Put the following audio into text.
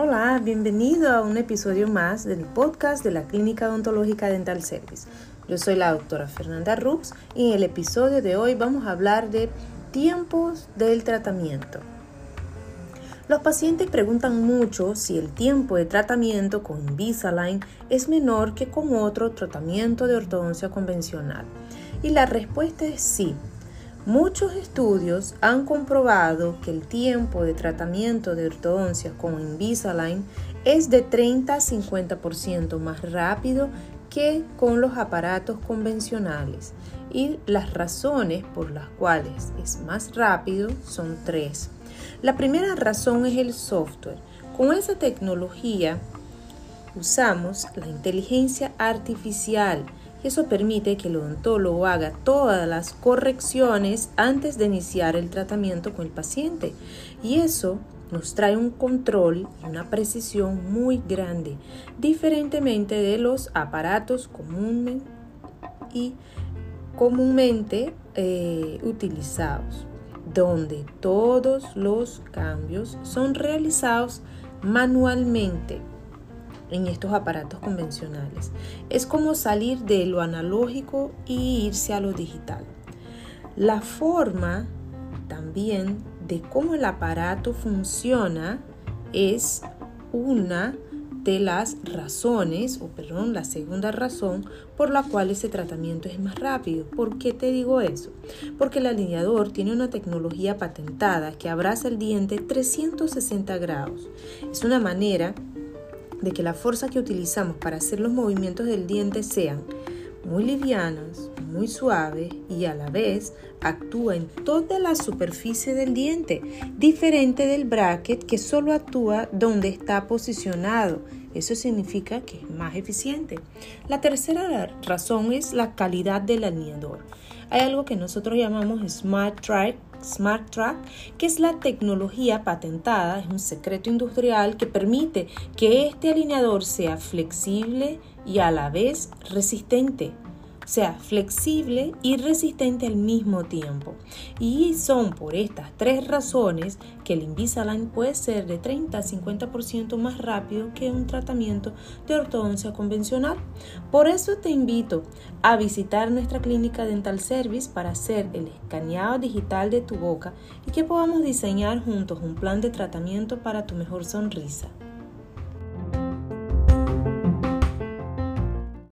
Hola, bienvenido a un episodio más del podcast de la Clínica Odontológica Dental Service. Yo soy la doctora Fernanda Rux y en el episodio de hoy vamos a hablar de tiempos del tratamiento. Los pacientes preguntan mucho si el tiempo de tratamiento con Invisalign es menor que con otro tratamiento de ortodoncia convencional. Y la respuesta es sí. Muchos estudios han comprobado que el tiempo de tratamiento de ortodoncia con Invisalign es de 30 a 50% más rápido que con los aparatos convencionales y las razones por las cuales es más rápido son tres. La primera razón es el software. Con esa tecnología usamos la inteligencia artificial y eso permite que el odontólogo haga todas las correcciones antes de iniciar el tratamiento con el paciente. Y eso nos trae un control y una precisión muy grande, diferentemente de los aparatos comunes y comúnmente eh, utilizados, donde todos los cambios son realizados manualmente en estos aparatos convencionales. Es como salir de lo analógico y irse a lo digital. La forma también de cómo el aparato funciona es una de las razones, o perdón, la segunda razón por la cual ese tratamiento es más rápido. ¿Por qué te digo eso? Porque el alineador tiene una tecnología patentada que abraza el diente 360 grados. Es una manera de que la fuerza que utilizamos para hacer los movimientos del diente sean muy livianos, muy suaves y a la vez actúa en toda la superficie del diente, diferente del bracket que solo actúa donde está posicionado. Eso significa que es más eficiente. La tercera razón es la calidad del alineador. Hay algo que nosotros llamamos Smart Track Smart Track, que es la tecnología patentada, es un secreto industrial que permite que este alineador sea flexible y a la vez resistente sea flexible y resistente al mismo tiempo. Y son por estas tres razones que el Invisalign puede ser de 30 a 50% más rápido que un tratamiento de ortodoncia convencional. Por eso te invito a visitar nuestra clínica Dental Service para hacer el escaneado digital de tu boca y que podamos diseñar juntos un plan de tratamiento para tu mejor sonrisa.